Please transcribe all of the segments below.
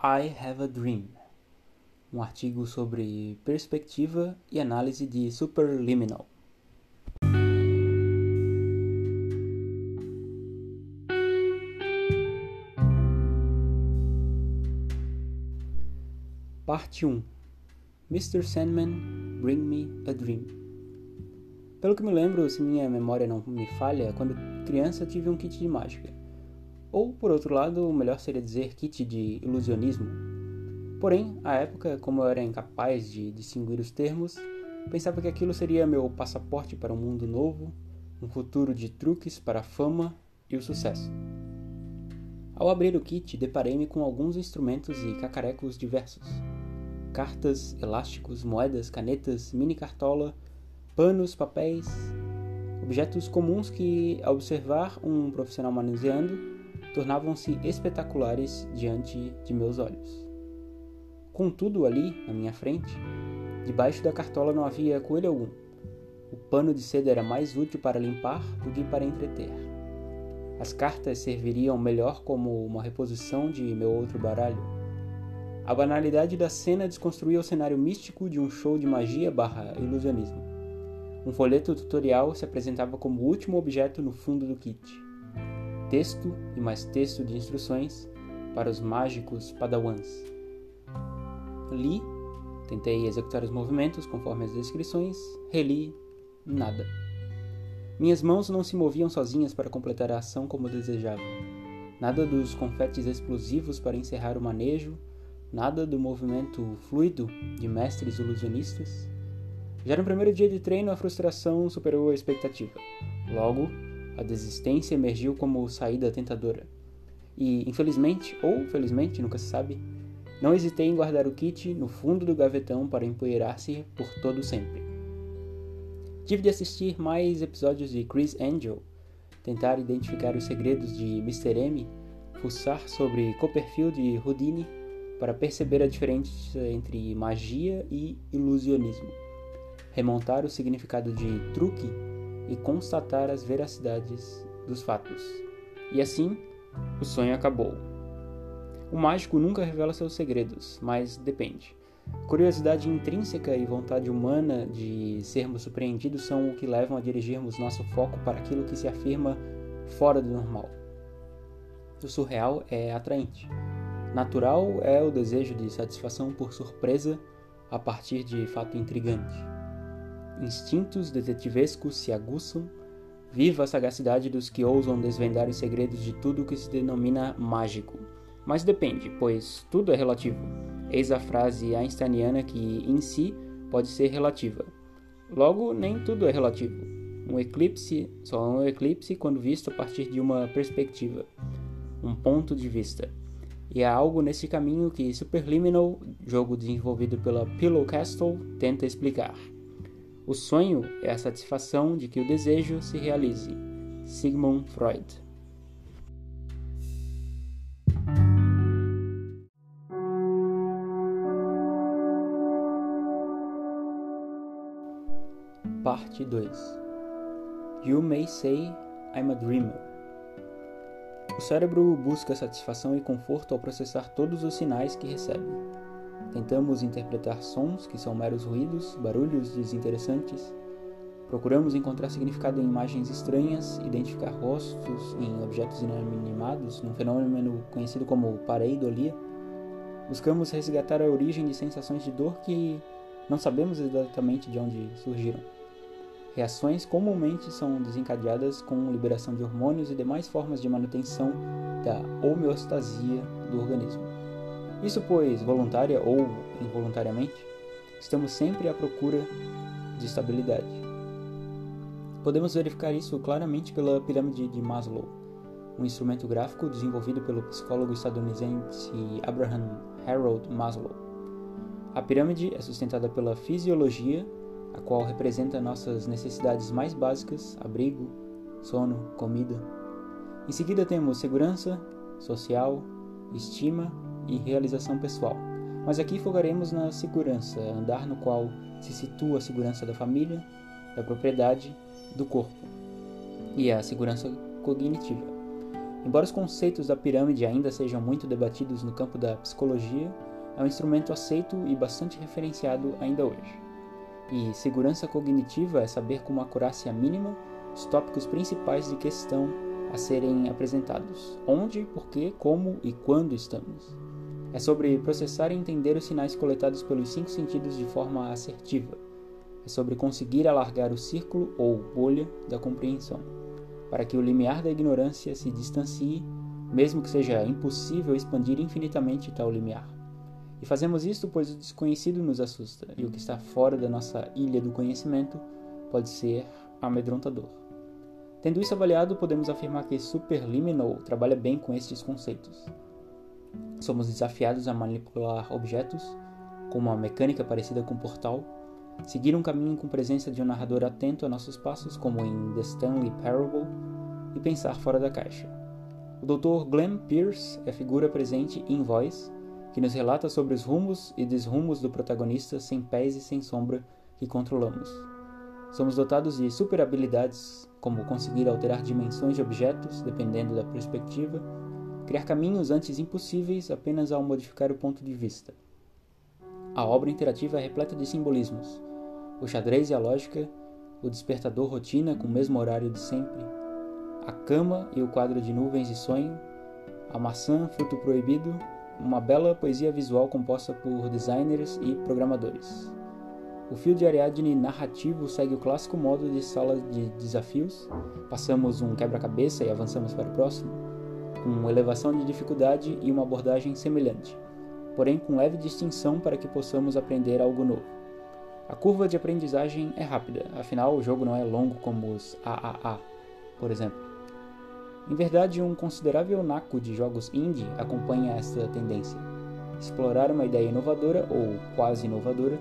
I Have a Dream, um artigo sobre perspectiva e análise de superliminal. Parte 1 Mr. Sandman, Bring Me a Dream. Pelo que me lembro, se minha memória não me falha, quando criança tive um kit de mágica. Ou, por outro lado, o melhor seria dizer kit de ilusionismo. Porém, à época, como eu era incapaz de distinguir os termos, pensava que aquilo seria meu passaporte para um mundo novo, um futuro de truques para a fama e o sucesso. Ao abrir o kit, deparei-me com alguns instrumentos e cacarecos diversos cartas, elásticos, moedas, canetas, mini cartola, panos, papéis, objetos comuns que, ao observar um profissional manuseando, tornavam-se espetaculares diante de meus olhos. Contudo, ali, na minha frente, debaixo da cartola não havia coelho algum. O pano de seda era mais útil para limpar do que para entreter. As cartas serviriam melhor como uma reposição de meu outro baralho a banalidade da cena desconstruía o cenário místico de um show de magia barra ilusionismo. Um folheto tutorial se apresentava como o último objeto no fundo do kit. Texto e mais texto de instruções para os mágicos padawans. Li, tentei executar os movimentos conforme as descrições, reli, nada. Minhas mãos não se moviam sozinhas para completar a ação como desejava. Nada dos confetes explosivos para encerrar o manejo nada do movimento fluido de mestres ilusionistas. Já no primeiro dia de treino, a frustração superou a expectativa. Logo, a desistência emergiu como saída tentadora. E, infelizmente, ou felizmente, nunca se sabe, não hesitei em guardar o kit no fundo do gavetão para empoeirar-se por todo sempre. Tive de assistir mais episódios de Chris Angel, tentar identificar os segredos de Mr. M, fuçar sobre Copperfield e Houdini para perceber a diferença entre magia e ilusionismo, remontar o significado de truque e constatar as veracidades dos fatos. E assim, o sonho acabou. O mágico nunca revela seus segredos, mas depende. Curiosidade intrínseca e vontade humana de sermos surpreendidos são o que levam a dirigirmos nosso foco para aquilo que se afirma fora do normal. O surreal é atraente Natural é o desejo de satisfação por surpresa a partir de fato intrigante. Instintos detetivescos se aguçam, viva a sagacidade dos que ousam desvendar os segredos de tudo que se denomina mágico. Mas depende, pois tudo é relativo. Eis a frase einsteiniana que, em si, pode ser relativa. Logo, nem tudo é relativo. Um eclipse só é um eclipse quando visto a partir de uma perspectiva, um ponto de vista. E há algo nesse caminho que Superliminal, jogo desenvolvido pela Pillow Castle, tenta explicar. O sonho é a satisfação de que o desejo se realize. Sigmund Freud. Parte 2 You may say I'm a dreamer. O cérebro busca satisfação e conforto ao processar todos os sinais que recebe. Tentamos interpretar sons que são meros ruídos, barulhos desinteressantes. Procuramos encontrar significado em imagens estranhas, identificar rostos em objetos inanimados, num fenômeno conhecido como pareidolia. Buscamos resgatar a origem de sensações de dor que não sabemos exatamente de onde surgiram. Reações comumente são desencadeadas com liberação de hormônios e demais formas de manutenção da homeostasia do organismo. Isso pois, voluntária ou involuntariamente, estamos sempre à procura de estabilidade. Podemos verificar isso claramente pela pirâmide de Maslow, um instrumento gráfico desenvolvido pelo psicólogo estadunidense Abraham Harold Maslow. A pirâmide é sustentada pela fisiologia a qual representa nossas necessidades mais básicas: abrigo, sono, comida. Em seguida temos segurança, social, estima e realização pessoal. Mas aqui focaremos na segurança, andar no qual se situa a segurança da família, da propriedade, do corpo e a segurança cognitiva. Embora os conceitos da pirâmide ainda sejam muito debatidos no campo da psicologia, é um instrumento aceito e bastante referenciado ainda hoje. E segurança cognitiva é saber com uma acurácia mínima os tópicos principais de questão a serem apresentados: onde, por que, como e quando estamos. É sobre processar e entender os sinais coletados pelos cinco sentidos de forma assertiva. É sobre conseguir alargar o círculo ou bolha da compreensão, para que o limiar da ignorância se distancie, mesmo que seja impossível expandir infinitamente tal limiar. E fazemos isto pois o desconhecido nos assusta, e o que está fora da nossa ilha do conhecimento pode ser amedrontador. Tendo isso avaliado, podemos afirmar que Superliminal trabalha bem com estes conceitos. Somos desafiados a manipular objetos, com uma mecânica parecida com Portal, seguir um caminho com presença de um narrador atento a nossos passos, como em The Stanley Parable, e pensar fora da caixa. O Dr. Glenn Pierce é figura presente em voz, que nos relata sobre os rumos e desrumos do protagonista sem pés e sem sombra que controlamos. Somos dotados de super habilidades, como conseguir alterar dimensões de objetos dependendo da perspectiva, criar caminhos antes impossíveis apenas ao modificar o ponto de vista. A obra interativa é repleta de simbolismos. O xadrez e a lógica, o despertador rotina com o mesmo horário de sempre, a cama e o quadro de nuvens e sonho, a maçã, fruto proibido, uma bela poesia visual composta por designers e programadores. O fio de Ariadne narrativo segue o clássico modo de sala de desafios. Passamos um quebra-cabeça e avançamos para o próximo, com elevação de dificuldade e uma abordagem semelhante, porém com leve distinção para que possamos aprender algo novo. A curva de aprendizagem é rápida, afinal o jogo não é longo como os AAA, por exemplo. Em verdade, um considerável naco de jogos indie acompanha esta tendência. Explorar uma ideia inovadora ou quase inovadora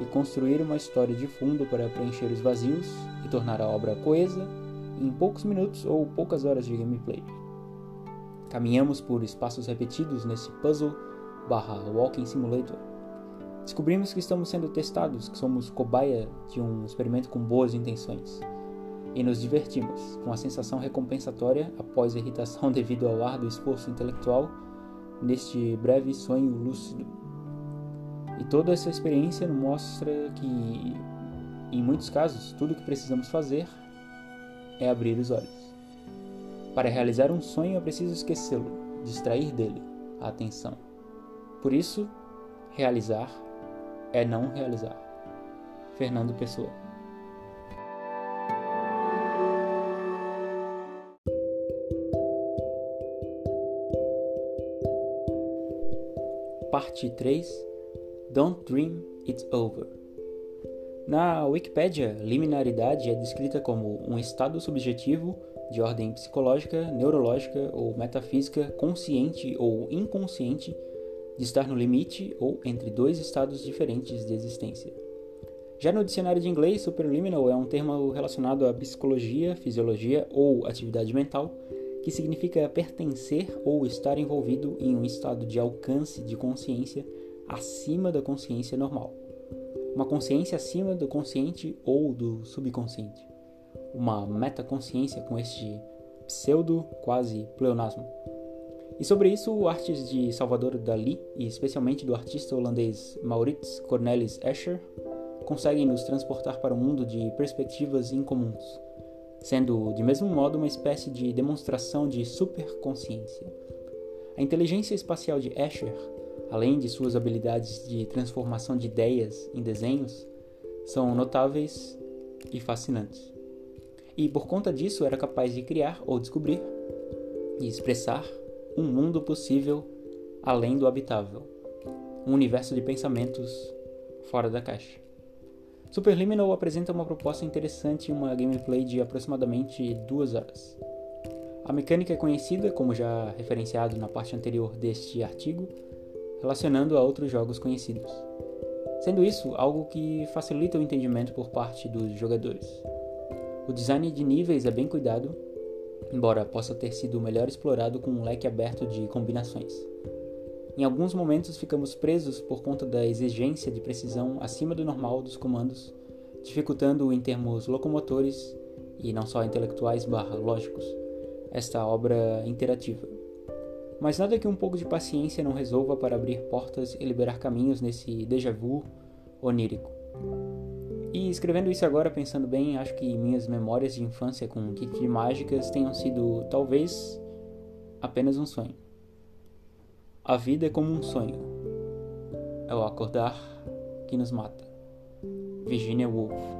e construir uma história de fundo para preencher os vazios e tornar a obra coesa em poucos minutos ou poucas horas de gameplay. Caminhamos por espaços repetidos nesse puzzle barra walking simulator. Descobrimos que estamos sendo testados, que somos cobaia de um experimento com boas intenções e nos divertimos, com a sensação recompensatória após a irritação devido ao árduo esforço intelectual neste breve sonho lúcido. E toda essa experiência nos mostra que, em muitos casos, tudo o que precisamos fazer é abrir os olhos. Para realizar um sonho é preciso esquecê-lo, distrair dele a atenção. Por isso, realizar é não realizar. Fernando Pessoa Parte 3 Don't Dream It's Over. Na Wikipedia, liminaridade é descrita como um estado subjetivo de ordem psicológica, neurológica ou metafísica consciente ou inconsciente de estar no limite ou entre dois estados diferentes de existência. Já no dicionário de inglês, superliminal é um termo relacionado à psicologia, fisiologia ou atividade mental que significa pertencer ou estar envolvido em um estado de alcance de consciência acima da consciência normal. Uma consciência acima do consciente ou do subconsciente. Uma metaconsciência com este pseudo quase pleonasmo. E sobre isso, artes de Salvador Dali, e especialmente do artista holandês Maurits Cornelis Escher, conseguem nos transportar para um mundo de perspectivas incomuns sendo de mesmo modo uma espécie de demonstração de superconsciência. A inteligência espacial de Escher, além de suas habilidades de transformação de ideias em desenhos, são notáveis e fascinantes. E por conta disso era capaz de criar ou descobrir e expressar um mundo possível além do habitável, um universo de pensamentos fora da caixa. Superliminal apresenta uma proposta interessante em uma gameplay de aproximadamente duas horas. A mecânica é conhecida, como já referenciado na parte anterior deste artigo, relacionando a outros jogos conhecidos. Sendo isso algo que facilita o entendimento por parte dos jogadores. O design de níveis é bem cuidado, embora possa ter sido melhor explorado com um leque aberto de combinações. Em alguns momentos ficamos presos por conta da exigência de precisão acima do normal dos comandos, dificultando em termos locomotores e não só intelectuais barra lógicos esta obra interativa. Mas nada que um pouco de paciência não resolva para abrir portas e liberar caminhos nesse déjà vu onírico. E escrevendo isso agora, pensando bem, acho que minhas memórias de infância com kit de mágicas tenham sido, talvez, apenas um sonho. A vida é como um sonho. É o acordar que nos mata. Virginia Woolf